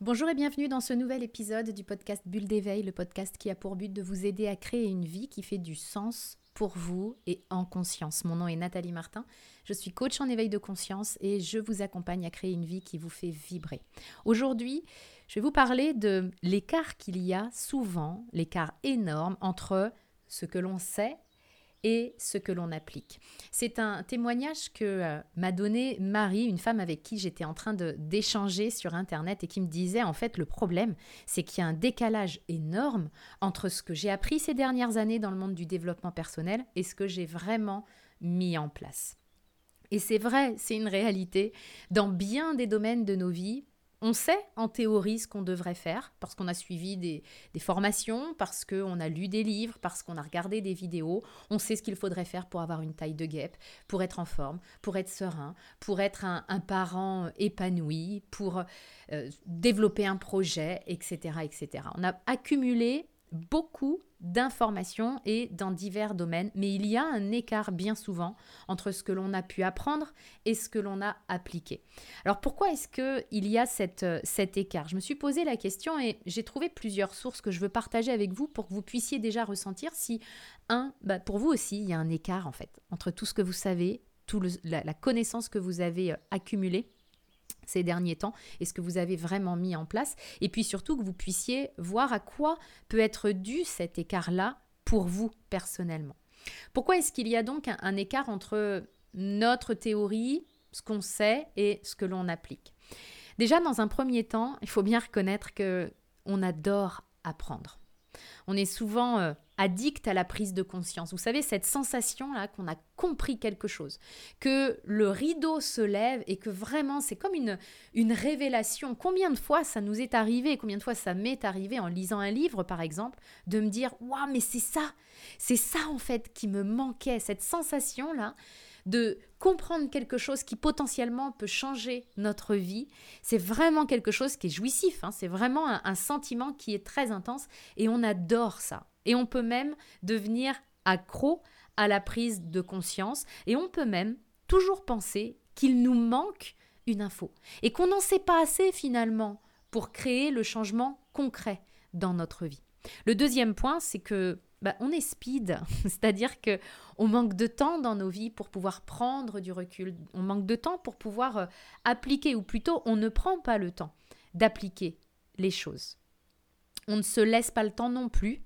Bonjour et bienvenue dans ce nouvel épisode du podcast Bulle d'éveil, le podcast qui a pour but de vous aider à créer une vie qui fait du sens pour vous et en conscience. Mon nom est Nathalie Martin, je suis coach en éveil de conscience et je vous accompagne à créer une vie qui vous fait vibrer. Aujourd'hui, je vais vous parler de l'écart qu'il y a souvent, l'écart énorme entre ce que l'on sait et ce que l'on applique. C'est un témoignage que euh, m'a donné Marie, une femme avec qui j'étais en train d'échanger sur Internet et qui me disait en fait le problème, c'est qu'il y a un décalage énorme entre ce que j'ai appris ces dernières années dans le monde du développement personnel et ce que j'ai vraiment mis en place. Et c'est vrai, c'est une réalité. Dans bien des domaines de nos vies, on sait en théorie ce qu'on devrait faire parce qu'on a suivi des, formations, parce qu'on a lu des livres, parce qu'on a regardé des vidéos. On sait ce qu'il faudrait faire pour avoir une taille de guêpe, pour être en forme, pour être serein, pour être un, parent épanoui, pour euh, développer un projet, etc., etc. On a accumulé beaucoup d'informations et dans divers domaines, mais il y a un écart bien souvent entre ce que l'on a pu apprendre et ce que l'on a appliqué. Alors pourquoi est-ce qu'il y a cette, cet écart? Je me suis posé la question et j'ai trouvé plusieurs sources que je veux partager avec vous pour que vous puissiez déjà ressentir si, un, bah, pour vous aussi, il y a un écart en fait entre tout ce que vous savez, toute la connaissance que vous avez euh, accumulée ces derniers temps et ce que vous avez vraiment mis en place. Et puis surtout que vous puissiez voir à quoi peut être dû cet écart-là pour vous personnellement. Pourquoi est-ce qu'il y a donc un, écart entre notre théorie, ce qu'on sait et ce que l'on applique? Déjà, dans un premier temps, il faut bien reconnaître que on adore apprendre. On est souvent euh, addict à la prise de conscience. Vous savez, cette sensation-là qu'on a compris quelque chose, que le rideau se lève et que vraiment c'est comme une, une révélation. Combien de fois ça nous est arrivé, combien de fois ça m'est arrivé en lisant un livre par exemple, de me dire Waouh, mais c'est ça, c'est ça en fait qui me manquait, cette sensation-là de comprendre quelque chose qui potentiellement peut changer notre vie, c'est vraiment quelque chose qui est jouissif, hein. c'est vraiment un sentiment qui est très intense et on adore ça. Et on peut même devenir accro à la prise de conscience et on peut même toujours penser qu'il nous manque une info et qu'on n'en sait pas assez finalement pour créer le changement concret dans notre vie. Le deuxième point, c'est que bah, on est speed, c'est-à-dire que on manque de temps dans nos vies pour pouvoir prendre du recul, on manque de temps pour pouvoir euh, appliquer, ou plutôt on ne prend pas le temps d'appliquer les choses. On ne se laisse pas le temps non plus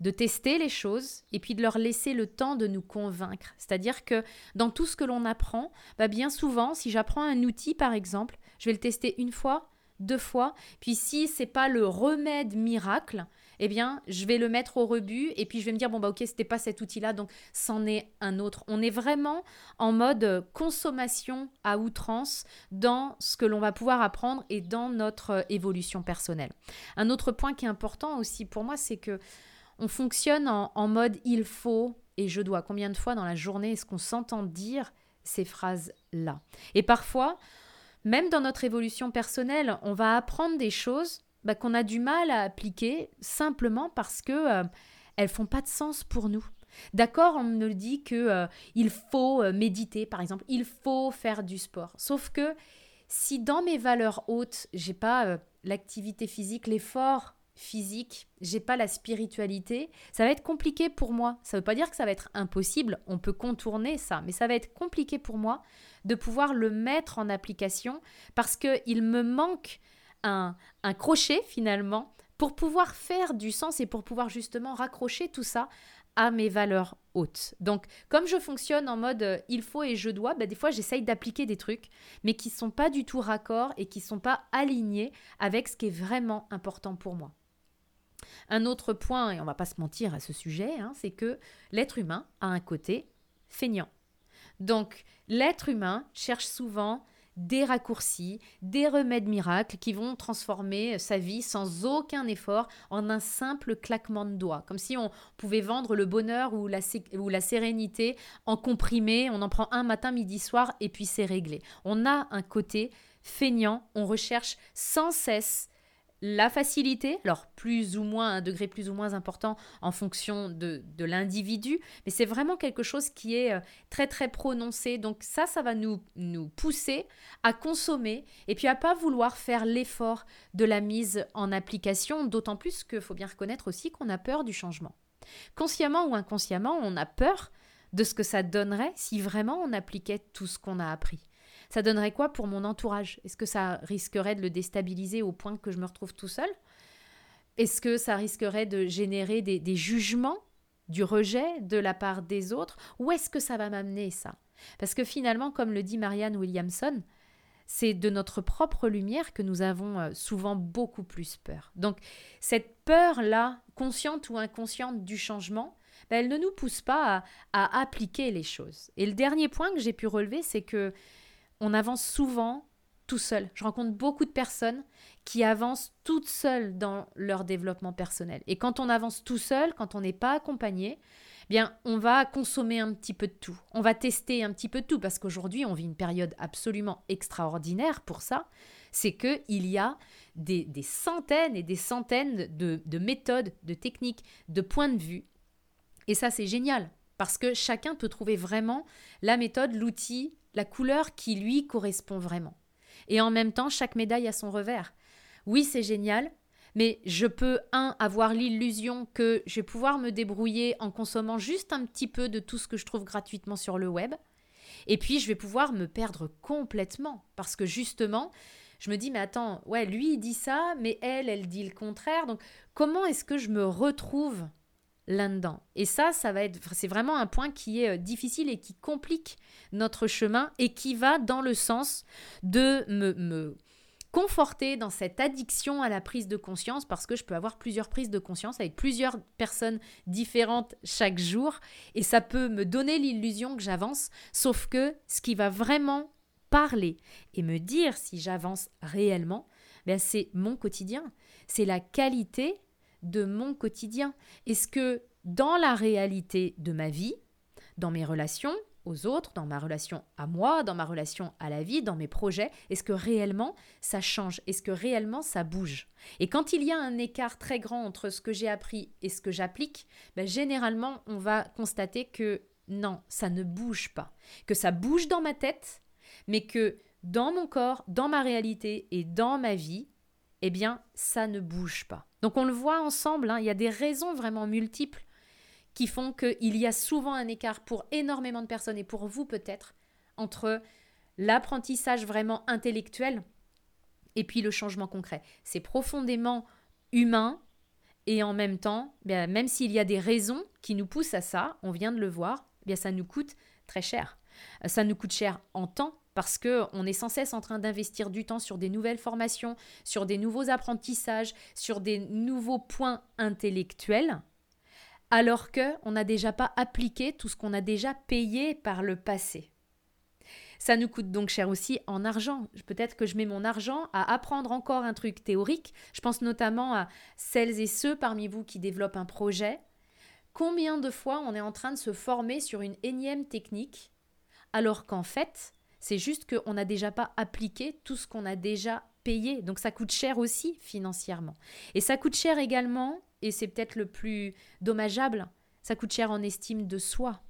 de tester les choses et puis de leur laisser le temps de nous convaincre. C'est-à-dire que dans tout ce que l'on apprend, bah bien souvent, si j'apprends un outil par exemple, je vais le tester une fois, deux fois, puis si c'est pas le remède miracle, eh bien, je vais le mettre au rebut et puis je vais me dire bon bah OK, c'était pas cet outil-là donc c'en est un autre. On est vraiment en mode consommation à outrance dans ce que l'on va pouvoir apprendre et dans notre évolution personnelle. Un autre point qui est important aussi pour moi, c'est que on fonctionne en, mode il faut et je dois. Combien de fois dans la journée est-ce qu'on s'entend dire ces phrases-là? Et parfois, même dans notre évolution personnelle, on va apprendre des choses bah, qu'on a du mal à appliquer simplement parce que euh, elles font pas de sens pour nous. D'accord, on me dit que euh, il faut euh, méditer, par exemple, il faut faire du sport. Sauf que si dans mes valeurs hautes, j'ai pas l'activité physique, l'effort physique, j'ai pas la spiritualité, ça va être compliqué pour moi. Ça veut pas dire que ça va être impossible, on peut contourner ça, mais ça va être compliqué pour moi de pouvoir le mettre en application parce qu'il me manque un, un crochet finalement pour pouvoir faire du sens et pour pouvoir justement raccrocher tout ça à mes valeurs hautes. Donc, comme je fonctionne en mode euh, il faut et je dois, bah, des fois j'essaye d'appliquer des trucs, mais qui ne sont pas du tout raccords et qui ne sont pas alignés avec ce qui est vraiment important pour moi. Un autre point, et on va pas se mentir à ce sujet, hein, c'est que l'être humain a un côté feignant. Donc, l'être humain cherche souvent des raccourcis, des remèdes miracles qui vont transformer sa vie sans aucun effort en un simple claquement de doigts. Comme si on pouvait vendre le bonheur ou la, ou la sérénité en comprimé, on en prend un matin, midi, soir et puis c'est réglé. On a un côté feignant, on recherche sans cesse la facilité, alors plus ou moins, un degré plus ou moins important en fonction de, l'individu, mais c'est vraiment quelque chose qui est euh, très très prononcé. Donc ça, ça va nous, nous pousser à consommer et puis à pas vouloir faire l'effort de la mise en application, d'autant plus qu'il faut bien reconnaître aussi qu'on a peur du changement. Consciemment ou inconsciemment, on a peur de ce que ça donnerait si vraiment on appliquait tout ce qu'on a appris. Ça donnerait quoi pour mon entourage? Est-ce que ça risquerait de le déstabiliser au point que je me retrouve tout seul? Est-ce que ça risquerait de générer des, jugements, du rejet de la part des autres? Où est-ce que ça va m'amener ça? Parce que finalement, comme le dit Marianne Williamson, c'est de notre propre lumière que nous avons euh, souvent beaucoup plus peur. Donc cette peur-là, consciente ou inconsciente du changement, ben, elle ne nous pousse pas à, à appliquer les choses. Et le dernier point que j'ai pu relever, c'est que on avance souvent tout seul. Je rencontre beaucoup de personnes qui avancent toutes seules dans leur développement personnel. Et quand on avance tout seul, quand on n'est pas accompagné, eh bien, on va consommer un petit peu de tout. On va tester un petit peu de tout parce qu'aujourd'hui, on vit une période absolument extraordinaire pour ça. C'est qu'il y a des, centaines et des centaines de, de méthodes, de techniques, de points de vue. Et ça, c'est génial parce que chacun peut trouver vraiment la méthode, l'outil, la couleur qui lui correspond vraiment. Et en même temps, chaque médaille a son revers. Oui, c'est génial, mais je peux, un, avoir l'illusion que je vais pouvoir me débrouiller en consommant juste un petit peu de tout ce que je trouve gratuitement sur le web. Et puis, je vais pouvoir me perdre complètement parce que justement, je me dis, mais attends, ouais, lui, il dit ça, mais elle, elle dit le contraire. Donc, comment est-ce que je me retrouve là-dedans. Et ça, ça va être, c'est vraiment un point qui est euh, difficile et qui complique notre chemin et qui va dans le sens de me, me conforter dans cette addiction à la prise de conscience parce que je peux avoir plusieurs prises de conscience avec plusieurs personnes différentes chaque jour et ça peut me donner l'illusion que j'avance, sauf que ce qui va vraiment parler et me dire si j'avance réellement, ben c'est mon quotidien, c'est la qualité de mon quotidien. Est-ce que dans la réalité de ma vie, dans mes relations aux autres, dans ma relation à moi, dans ma relation à la vie, dans mes projets, est-ce que réellement ça change? Est-ce que réellement ça bouge? Et quand il y a un écart très grand entre ce que j'ai appris et ce que j'applique, ben généralement on va constater que non, ça ne bouge pas. Que ça bouge dans ma tête, mais que dans mon corps, dans ma réalité et dans ma vie, eh bien, ça ne bouge pas. Donc on le voit ensemble, hein, il y a des raisons vraiment multiples qui font qu'il y a souvent un écart pour énormément de personnes et pour vous peut-être entre l'apprentissage vraiment intellectuel et puis le changement concret. C'est profondément humain et en même temps, bien, même s'il y a des raisons qui nous poussent à ça, on vient de le voir, bien ça nous coûte très cher. Ça nous coûte cher en temps, parce que on est sans cesse en train d'investir du temps sur des nouvelles formations, sur des nouveaux apprentissages, sur des nouveaux points intellectuels, alors que on n'a déjà pas appliqué tout ce qu'on a déjà payé par le passé. Ça nous coûte donc cher aussi en argent. Peut-être que je mets mon argent à apprendre encore un truc théorique. Je pense notamment à celles et ceux parmi vous qui développent un projet. Combien de fois on est en train de se former sur une énième technique alors qu'en fait, c'est juste qu'on n'a déjà pas appliqué tout ce qu'on a déjà payé. Donc ça coûte cher aussi financièrement. Et ça coûte cher également, et c'est peut-être le plus dommageable, ça coûte cher en estime de soi.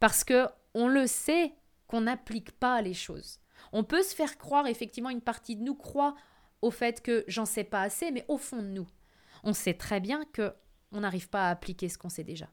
Parce que on le sait qu'on n'applique pas les choses. On peut se faire croire, effectivement, une partie de nous croit au fait que j'en sais pas assez, mais au fond de nous, on sait très bien que on n'arrive pas à appliquer ce qu'on sait déjà.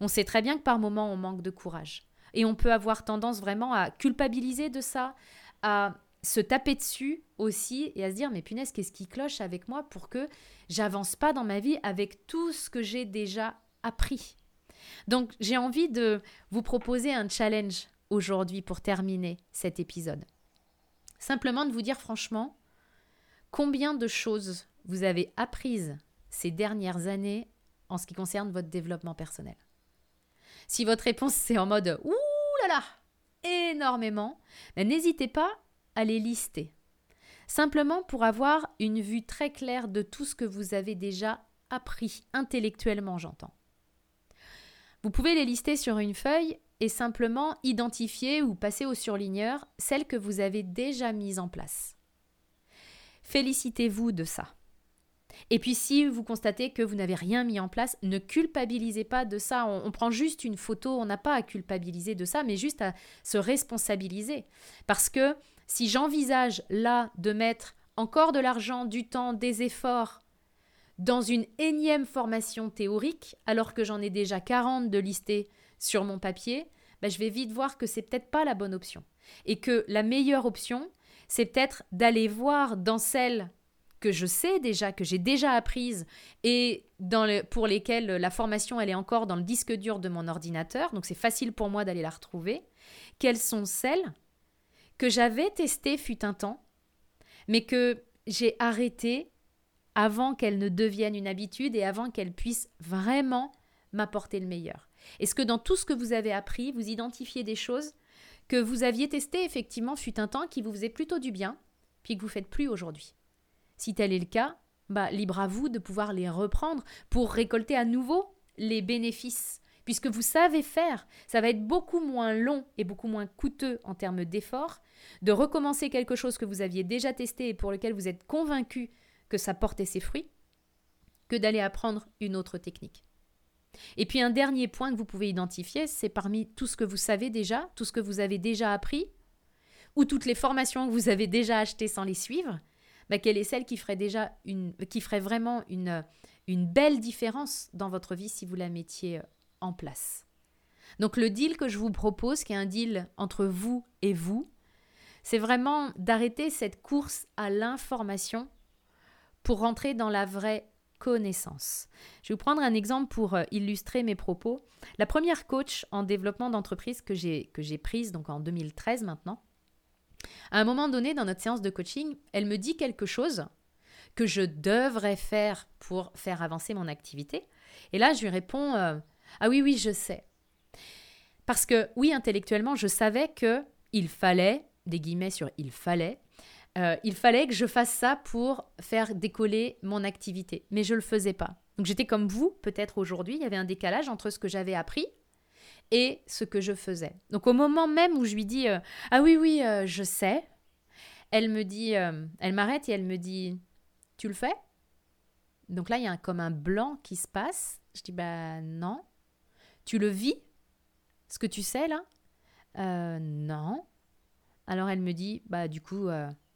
On sait très bien que par moments on manque de courage. Et on peut avoir tendance vraiment à culpabiliser de ça, à se taper dessus aussi et à se dire mais punaise qu'est-ce qui cloche avec moi pour que j'avance pas dans ma vie avec tout ce que j'ai déjà appris. Donc j'ai envie de vous proposer un challenge aujourd'hui pour terminer cet épisode. Simplement de vous dire franchement combien de choses vous avez apprises ces dernières années en ce qui concerne votre développement personnel? Si votre réponse c'est en mode ouh énormément, ben, n'hésitez pas à les lister. Simplement pour avoir une vue très claire de tout ce que vous avez déjà appris intellectuellement, j'entends. Vous pouvez les lister sur une feuille et simplement identifier ou passer au surligneur celles que vous avez déjà mises en place. Félicitez-vous de ça. Et puis si vous constatez que vous n'avez rien mis en place, ne culpabilisez pas de ça. On, prend juste une photo, on n'a pas à culpabiliser de ça, mais juste à se responsabiliser. Parce que si j'envisage là de mettre encore de l'argent, du temps, des efforts dans une énième formation théorique, alors que j'en ai déjà 40 de listés sur mon papier, ben je vais vite voir que c'est peut-être pas la bonne option. Et que la meilleure option, c'est peut-être d'aller voir dans celles que je sais déjà, que j'ai déjà apprises et pour lesquelles la formation elle est encore dans le disque dur de mon ordinateur, donc c'est facile pour moi d'aller la retrouver, quelles sont celles que j'avais testées fut un temps, mais que j'ai arrêtées avant qu'elles ne deviennent une habitude et avant qu'elles puissent vraiment m'apporter le meilleur. Est-ce que dans tout ce que vous avez appris, vous identifiez des choses que vous aviez testées effectivement fut un temps qui vous faisait plutôt du bien, puis que vous faites plus aujourd'hui? Si tel est le cas, bah, libre à vous de pouvoir les reprendre pour récolter à nouveau les bénéfices. Puisque vous savez faire, ça va être beaucoup moins long et beaucoup moins coûteux en termes d'efforts de recommencer quelque chose que vous aviez déjà testé et pour lequel vous êtes convaincu que ça portait ses fruits, que d'aller apprendre une autre technique. Et puis un dernier point que vous pouvez identifier, c'est parmi tout ce que vous savez déjà, tout ce que vous avez déjà appris, ou toutes les formations que vous avez déjà achetées sans les suivre, bah, quelle est celle qui ferait déjà une, qui ferait vraiment une, une belle différence dans votre vie si vous la mettiez euh, en place? Donc le deal que je vous propose, qui est un deal entre vous et vous, c'est vraiment d'arrêter cette course à l'information pour rentrer dans la vraie connaissance. Je vais vous prendre un exemple pour euh, illustrer mes propos. La première coach en développement d'entreprise que j'ai prise, donc en 2013 maintenant, à un moment donné, dans notre séance de coaching, elle me dit quelque chose que je devrais faire pour faire avancer mon activité. Et là, je lui réponds euh, Ah oui, oui, je sais. Parce que, oui, intellectuellement, je savais que il fallait, des guillemets sur il fallait, euh, il fallait que je fasse ça pour faire décoller mon activité. Mais je ne le faisais pas. Donc j'étais comme vous, peut-être aujourd'hui, il y avait un décalage entre ce que j'avais appris et ce que je faisais. Donc au moment même où je lui dis euh, ah oui oui euh, je sais, elle me dit euh, elle m'arrête et elle me dit tu le fais? Donc là il y a comme un blanc qui se passe. Je dis bah non. Tu le vis Ce que tu sais là? Non. Alors elle me dit bah du coup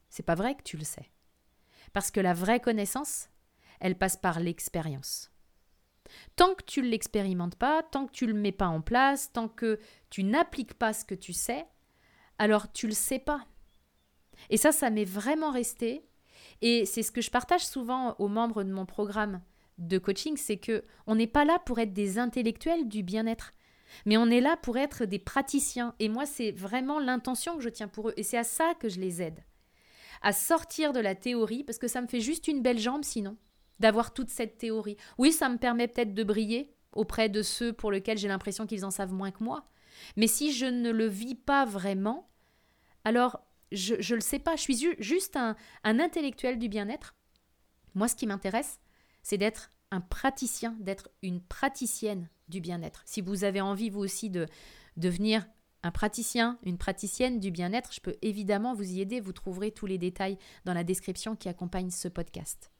c'est pas vrai que tu le sais. Parce que la vraie connaissance, elle passe par l'expérience. Tant que tu ne l'expérimentes pas, tant que tu ne le mets pas en place, tant que tu n'appliques pas ce que tu sais, alors tu le sais pas. Et ça, ça m'est vraiment resté. Et c'est ce que je partage souvent aux membres de mon programme de coaching, c'est que on n'est pas là pour être des intellectuels du bien-être, mais on est là pour être des praticiens. Et moi, c'est vraiment l'intention que je tiens pour eux. Et c'est à ça que je les aide. À sortir de la théorie, parce que ça me fait juste une belle jambe sinon d'avoir toute cette théorie. Oui, ça me permet peut-être de briller auprès de ceux pour lesquels j'ai l'impression qu'ils en savent moins que moi. Mais si je ne le vis pas vraiment, alors je ne le sais pas, je suis juste un, un intellectuel du bien-être. Moi, ce qui m'intéresse, c'est d'être un praticien, d'être une praticienne du bien-être. Si vous avez envie, vous aussi, de devenir un praticien, une praticienne du bien-être, je peux évidemment vous y aider. Vous trouverez tous les détails dans la description qui accompagne ce podcast.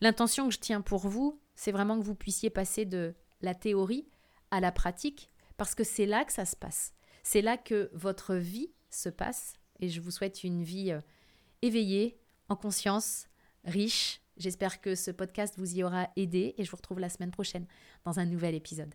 L'intention que je tiens pour vous, c'est vraiment que vous puissiez passer de la théorie à la pratique, parce que c'est là que ça se passe. C'est là que votre vie se passe, et je vous souhaite une vie euh, éveillée, en conscience, riche. J'espère que ce podcast vous y aura aidé, et je vous retrouve la semaine prochaine dans un nouvel épisode.